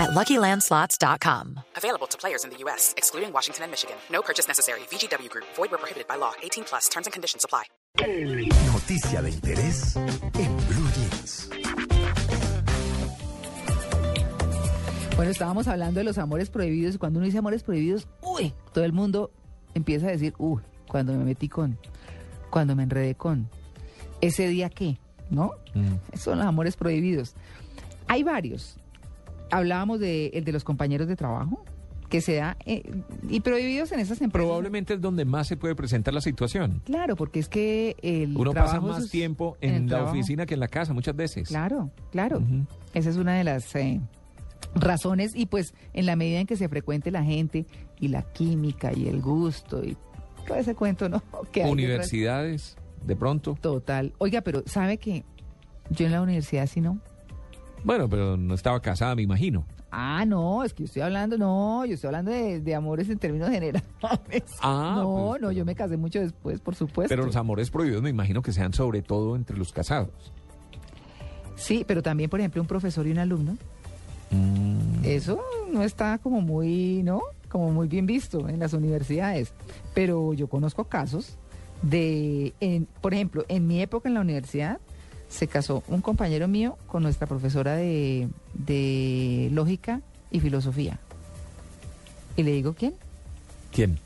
at LuckyLandSlots.com. Available to players in the U.S., excluding Washington and Michigan. No purchase necessary. VGW Group. Void where prohibited by law. 18 plus. Terms and conditions apply. Noticia de interés en Blue Jeans. Bueno, estábamos hablando de los amores prohibidos y cuando uno dice amores prohibidos, uy, todo el mundo empieza a decir, uy, cuando me metí con, cuando me enredé con, ese día qué, ¿no? Esos son los amores prohibidos. Hay varios. Hablábamos de el de los compañeros de trabajo, que se da, eh, y prohibidos en esas empresas. Probablemente es donde más se puede presentar la situación. Claro, porque es que el Uno pasa más tiempo en la trabajo. oficina que en la casa muchas veces. Claro, claro. Esa es una de las eh, razones y pues en la medida en que se frecuente la gente y la química y el gusto y todo ese cuento, ¿no? Que. Universidades, de pronto. Total. Oiga, pero ¿sabe que yo en la universidad sí no? Bueno, pero no estaba casada, me imagino. Ah, no, es que yo estoy hablando, no, yo estoy hablando de, de amores en términos generales. Ah, no, pues, no, yo me casé mucho después, por supuesto. Pero los amores prohibidos me imagino que sean sobre todo entre los casados. Sí, pero también, por ejemplo, un profesor y un alumno. Mm. Eso no está como muy, ¿no? Como muy bien visto en las universidades. Pero yo conozco casos de, en, por ejemplo, en mi época en la universidad se casó un compañero mío con nuestra profesora de, de lógica y filosofía. Y le digo, ¿quién? ¿Quién?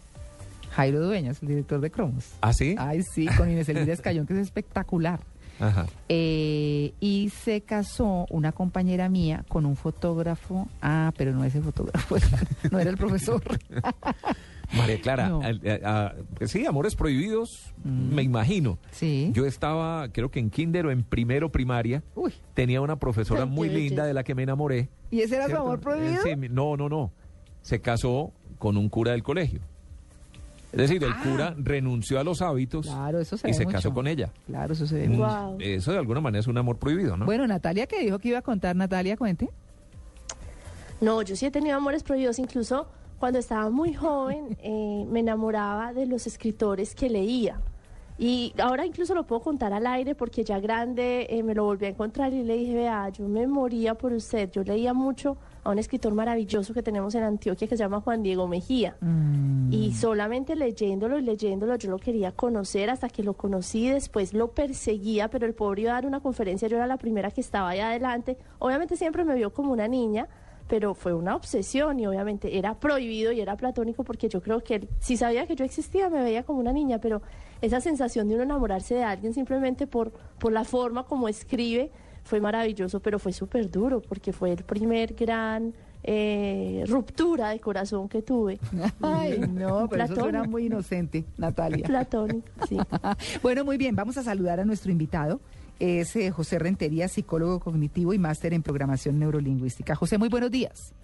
Jairo Dueñas, el director de Cromos. ¿Ah, sí? Ay, sí, con Inés Elvira Escayón, que es espectacular. Ajá. Eh, y se casó una compañera mía con un fotógrafo. Ah, pero no ese fotógrafo, no era el profesor. María Clara, No. al- a- a- pues sí, amores prohibidos, Mm. me imagino. Sí. Yo estaba, creo que en kinder o en primero primaria, Uy, tenía una profesora muy linda de la que me enamoré. ¿y ese era su amor prohibido? Sí, no, no, no. Se casó con un cura del colegio. Es decir, el Ah. cura renunció a los hábitos Claro, eso se y ve se mucho. casó con ella. Claro, eso se ve Mm. Wow. Eso de alguna manera es un amor prohibido, ¿no? Bueno, Natalia, que dijo que iba a contar, Natalia, cuente. No, yo sí he tenido amores prohibidos, incluso cuando estaba muy joven eh, me enamoraba de los escritores que leía. Y ahora incluso lo puedo contar al aire porque ya grande eh, me lo volví a encontrar y le dije, vea, yo me moría por usted. Yo leía mucho a un escritor maravilloso que tenemos en Antioquia que se llama Juan Diego Mejía. Mm, Y solamente leyéndolo y leyéndolo yo lo quería conocer hasta que lo conocí, después lo perseguía, pero el pobre iba a dar una conferencia, yo era la primera que estaba ahí adelante. Obviamente siempre me vio como una niña, pero fue una obsesión y obviamente era prohibido y era platónico porque yo creo que él, si sabía que yo existía me veía como una niña, pero esa sensación de uno enamorarse de alguien simplemente por, por la forma como escribe fue maravilloso, pero fue súper duro porque fue el primer gran eh, ruptura de corazón que tuve. Ay, no, pero eso suena muy inocente, Natalia. Platónico, sí. bueno, muy bien, vamos a saludar a nuestro invitado. Es eh, José Rentería, psicólogo cognitivo y máster en programación neurolingüística. José, muy buenos días.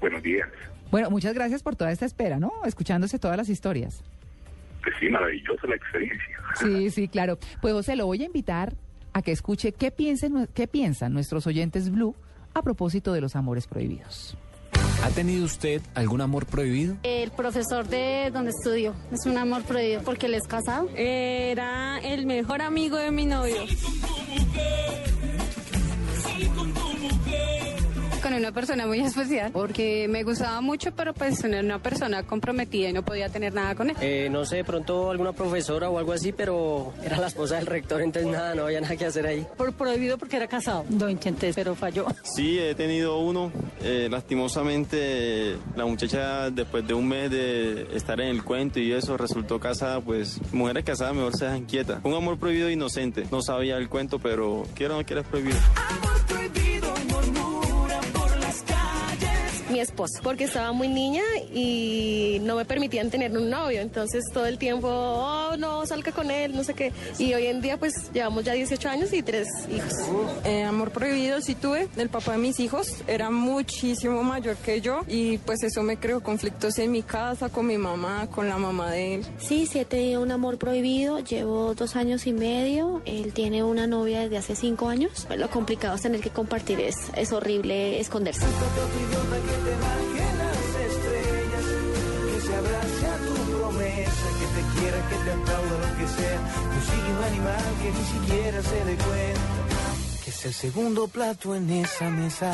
Buenos días. Bueno, muchas gracias por toda esta espera, ¿no? Escuchándose todas las historias. Pues sí, maravillosa la experiencia. Sí, sí, claro. Pues José, lo voy a invitar a que escuche qué piensan, qué piensan nuestros oyentes Blue a propósito de los amores prohibidos. ¿Ha tenido usted algún amor prohibido? El profesor de donde estudio es un amor prohibido porque él es casado. Era el mejor amigo de mi novio. Con una persona muy especial porque me gustaba mucho, pero pues era una persona comprometida y no podía tener nada con él. Eh, no sé, de pronto alguna profesora o algo así, pero era la esposa del rector, entonces nada, no había nada que hacer ahí. Por prohibido porque era casado. Lo intenté, pero falló. Sí, he tenido uno. Eh, lastimosamente, la muchacha, después de un mes de estar en el cuento y eso, resultó casada. Pues, mujeres casadas mejor se dejan quietas. Un amor prohibido inocente. No sabía el cuento, pero quiero o no quieres prohibido. Esposo, porque estaba muy niña y no me permitían tener un novio, entonces todo el tiempo, oh, no, salga con él, no sé qué. Y hoy en día pues llevamos ya 18 años y tres hijos. Eh, amor prohibido sí tuve, el papá de mis hijos era muchísimo mayor que yo y pues eso me creó conflictos en mi casa, con mi mamá, con la mamá de él. Sí, sí he tenido un amor prohibido, llevo dos años y medio, él tiene una novia desde hace cinco años, lo complicado es tener que compartir, es, es horrible esconderse. Promesa, que te quiera, que te aplauda lo que sea. Consigue un animal que ni siquiera se dé cuenta, que es el segundo plato en esa mesa.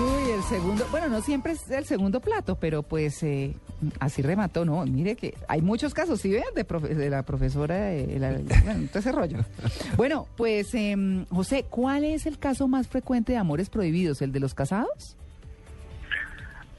Uy, el segundo, bueno, no siempre es el segundo plato, pero pues eh, así remató, ¿no? Mire que hay muchos casos, ¿sí ven? De, profe- de la profesora, eh, la- bueno, todo ese rollo. Bueno, pues, em, José, ¿cuál es el caso más frecuente de amores prohibidos? ¿El de los casados?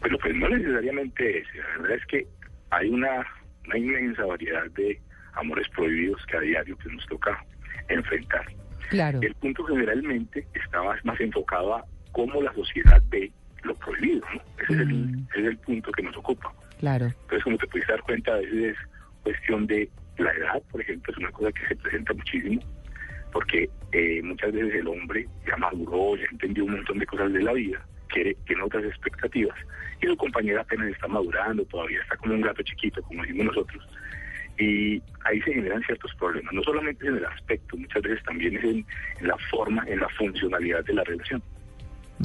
Pero pues no necesariamente ese. La verdad es que hay una, una inmensa variedad de amores prohibidos que a diario que nos toca enfrentar. Claro. El punto generalmente está más, enfocado a cómo la sociedad ve lo prohibido. ¿no? Ese, es el, ese es el punto que nos ocupa. Claro. Entonces, como te pudiste dar cuenta, a veces es cuestión de la edad, por ejemplo, es una cosa que se presenta muchísimo, porque eh, muchas veces el hombre ya maduró, ya entendió un montón de cosas de la vida, quiere, tiene otras expectativas, y su compañera apenas está madurando, todavía está como un gato chiquito, como decimos nosotros, y ahí se generan ciertos problemas, no solamente en el aspecto, muchas veces también es en, en la forma, en la funcionalidad de la relación.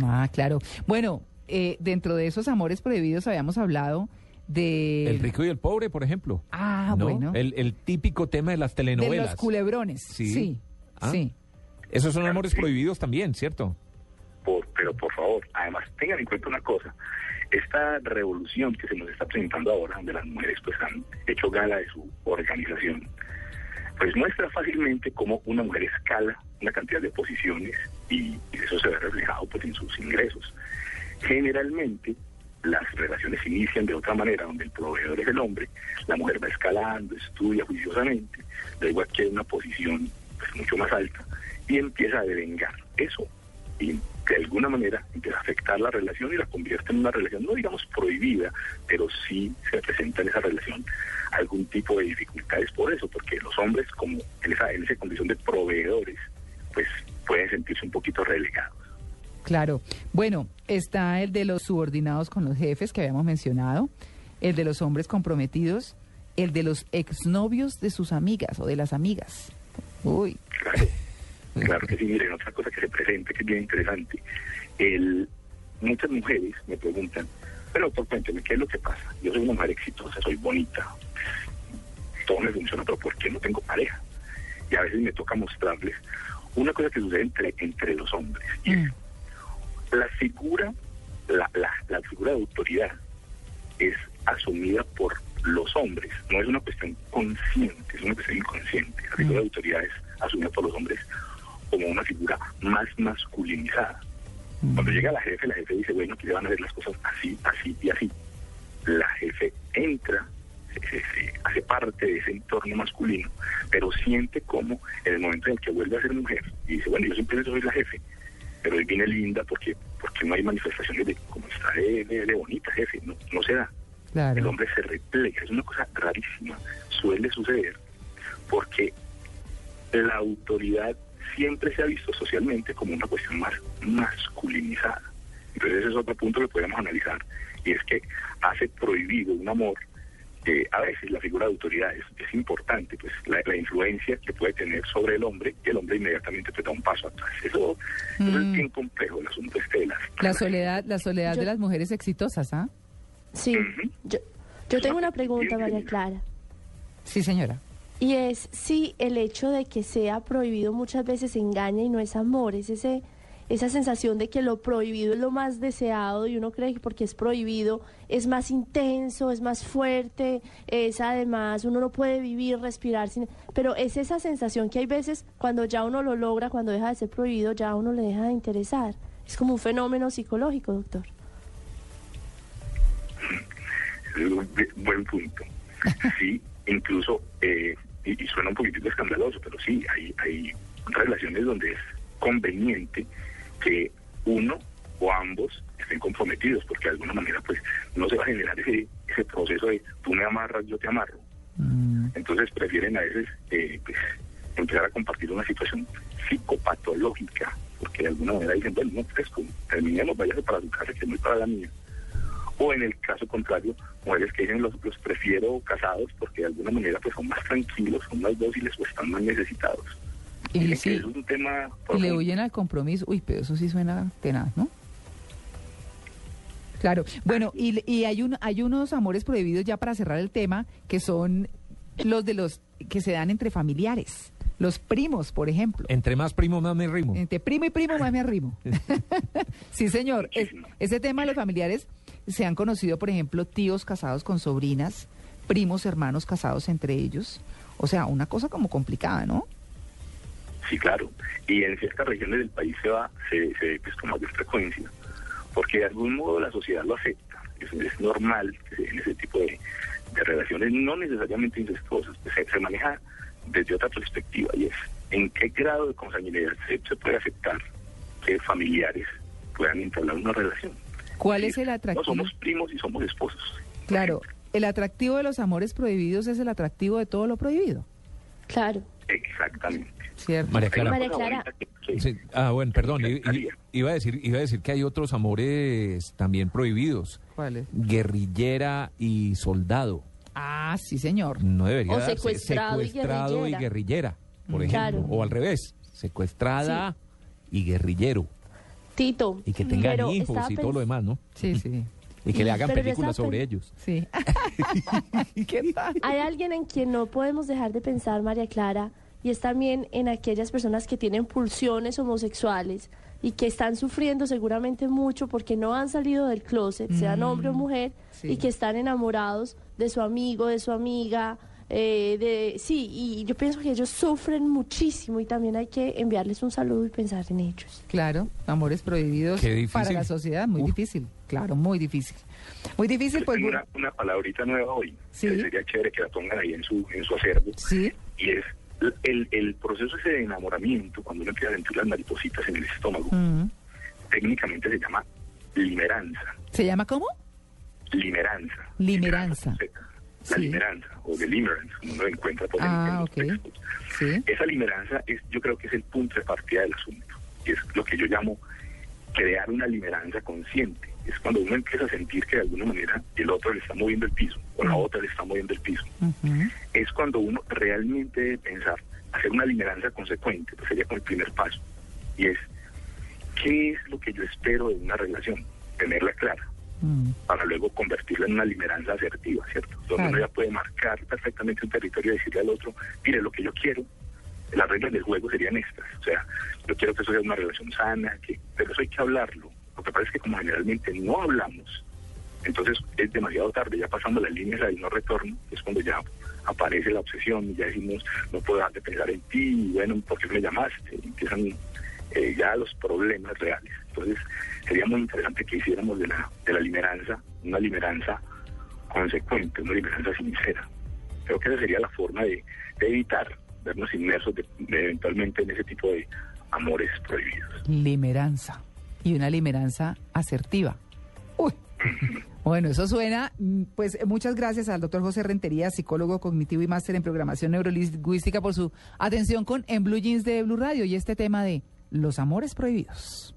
Ah, claro. Bueno, eh, dentro de esos amores prohibidos habíamos hablado de... El rico y el pobre, por ejemplo. Ah, ¿no? bueno. El, el típico tema de las de telenovelas. los culebrones. Sí. Sí, Ah. sí. Esos son amores prohibidos también, ¿cierto? Además tengan en cuenta una cosa, esta revolución que se nos está presentando ahora, donde las mujeres pues han hecho gala de su organización, pues muestra fácilmente cómo una mujer escala una cantidad de posiciones y, eso se ve reflejado pues en sus ingresos. Generalmente las relaciones inician de otra manera, donde el proveedor es el hombre, la mujer va escalando, estudia juiciosamente, luego adquiere una posición pues, mucho más alta y empieza a devengar eso de alguna manera empieza a afectar la relación y la convierte en una relación, no digamos prohibida, pero sí se presenta en esa relación algún tipo de dificultades por eso, porque los hombres como en esa, en esa condición de proveedores, pues pueden sentirse un poquito relegados. Claro. Bueno, está el de los subordinados con los jefes que habíamos mencionado, el de los hombres comprometidos, el de los exnovios de sus amigas o de las amigas. Uy. Claro, claro que sí, miren, otra cosa que se presenta que es bien interesante. El, muchas mujeres me preguntan, pero doctor, cuénteme, ¿qué es lo que pasa? Yo soy una mujer exitosa, soy bonita, todo me funciona, pero ¿por qué no tengo pareja? Y a veces me toca mostrarles una cosa que sucede entre, entre los hombres. Y es, la figura, la, la, la figura de autoridad es asumida por los hombres, no es una cuestión consciente, es una cuestión inconsciente. La figura de autoridad es asumida por los hombres como una figura más masculinizada. Cuando llega la jefe, la jefe dice, bueno, aquí le van a ver las cosas así, así y así. La jefe entra, se, se- se hace parte de ese entorno masculino, pero siente como en el momento en el que vuelve a ser mujer, y dice, bueno, yo siempre soy la jefe, pero hoy viene linda porque porque no hay manifestaciones de cómo está de, de- de bonita, jefe, no, no se da. El hombre se replega, es una cosa rarísima, suele suceder, porque la autoridad siempre se ha visto socialmente como una cuestión más masculinizada. Entonces ese es otro punto que podemos analizar, y es que hace prohibido un amor, eh, a veces la figura de autoridad es, es importante, pues la, la influencia que puede tener sobre el hombre, y el hombre inmediatamente te da un paso atrás. Eso, eso es Mm. bien complejo, el asunto este de las La soledad, la soledad Yo- de las mujeres exitosas, ¿ah? Sí, yo, yo tengo una pregunta, María Clara. Sí, señora. Y es si el hecho de que sea prohibido muchas veces engaña y no es amor, es ese, esa sensación de que lo prohibido es lo más deseado y uno cree que porque es prohibido es más intenso, es más fuerte, es además uno no puede vivir, respirar sin... Pero es esa sensación que hay veces cuando ya uno lo logra, cuando deja de ser prohibido, ya uno le deja de interesar. Es como un fenómeno psicológico, doctor. Buen punto. Sí, incluso, eh, y, y suena un poquitito escandaloso, pero sí, hay, hay relaciones donde es conveniente que uno o ambos estén comprometidos, porque de alguna manera pues no se va a generar ese, ese proceso de tú me amarras, yo te amarro. Entonces prefieren a veces eh, pues, empezar a compartir una situación psicopatológica, porque de alguna manera dicen, bueno, no, pues como terminemos, váyase para su casa, que es muy para la mía. O en el caso contrario, mujeres que dicen, los, los prefiero casados porque de alguna manera pues son más tranquilos, son más dóciles o están más necesitados. Y, sí, es un tema y le huyen al compromiso. Uy, pero eso sí suena tenaz, ¿no? Claro. Bueno, y, y hay, un, hay unos amores prohibidos ya para cerrar el tema, que son los de los que se dan entre familiares. Los primos, por ejemplo. Entre más primo, más me rimo. Entre primo y primo más me arrimo. sí, señor. Es- ese tema de los familiares se han conocido, por ejemplo, tíos casados con sobrinas, primos, hermanos casados entre ellos. O sea, una cosa como complicada, ¿no? Sí, claro. Y en ciertas regiones del país se va, se, se pues, con mayor frecuencia, porque de algún modo la sociedad lo acepta. Es, es normal den ese tipo de, de relaciones, no necesariamente incestuosas, pues, se, se maneja desde otra perspectiva y es en qué grado de consanguinidad se, se puede aceptar que familiares puedan entablar una relación. ¿Cuál es el No atractivo? somos primos y somos esposos. Claro, el atractivo de los amores prohibidos es el atractivo de todo lo prohibido. Claro. Exactamente. Cierto. María Clara. María Clara, Sí, Ah, bueno, perdón. i- i- Iba a decir, iba a decir que hay otros amores también prohibidos. ¿Cuáles? Guerrillera y soldado. Ah, sí, señor. No debería O darse. secuestrado y Secuestrado y guerrillera. por Mm. ejemplo. Claro. O al revés, secuestrada y guerrillero. Tito. Y que tengan pero hijos y todo lo demás, ¿no? Sí, sí. Y que le hagan Pero películas sobre ellos. Sí. ¿Qué tal? Hay alguien en quien no podemos dejar de pensar, María Clara, y es también en aquellas personas que tienen pulsiones homosexuales y que están sufriendo seguramente mucho porque no han salido del closet, sean hombre o mujer, sí. y que están enamorados de su amigo, de su amiga. eh, de sí y yo pienso que ellos sufren muchísimo y también hay que enviarles un saludo y pensar en ellos Claro, amores prohibidos Qué difícil. para la sociedad, muy difícil. Claro, muy difícil. Muy difícil, pues. Tengo una, una palabrita nueva hoy, Sí. que sería chévere que la pongan ahí en su, en su acervo. Sí. Y es el, el proceso ese de enamoramiento, cuando uno empieza a sentir las maripositas en el estómago, Mm. técnicamente se llama limeranza. ¿Se llama cómo? Limeranza. Limeranza. La Sí. limeranza, o de limerence, como uno lo encuentra por en- en Ah, los ok. textos. Sí. Esa limeranza es, yo creo que es el punto de partida del asunto. Y es lo que yo llamo crear una limeranza consciente. Es cuando uno empieza a sentir que de alguna manera el otro le está moviendo el piso, o la otra le está moviendo el piso. Es cuando uno realmente debe pensar, hacer una limeranza consecuente, que sería como el primer paso. Y es, ¿qué es lo que yo espero de una relación? Tenerla clara Mm. para luego convertirla en una limeranza asertiva, ¿cierto? Donde Claro. uno ya puede marcar perfectamente un territorio y decirle al otro, mire, lo que yo quiero, las reglas del juego serían estas. O sea, yo quiero que eso sea una relación sana, que, pero eso hay que hablarlo. Lo que pasa es que como generalmente no hablamos, entonces es demasiado tarde, ya pasando las líneas del no retorno, es cuando ya aparece la obsesión y ya decimos, no puedo dejar de pensar en ti, y bueno, ¿por qué me llamaste? Y empiezan eh, ya los problemas reales. Entonces, sería muy interesante que hiciéramos de la, de la limeranza una limeranza consecuente, una limeranza sincera. Creo que esa sería la forma de, de evitar vernos inmersos de- de eventualmente en ese tipo de amores prohibidos. Limeranza. Y una limeranza asertiva. Uy. Bueno, eso suena. mm, Pues muchas gracias al doctor José Rentería, psicólogo cognitivo y máster en programación neurolingüística, por su atención con En Blue Jeans de Blue Radio y este tema de los amores prohibidos.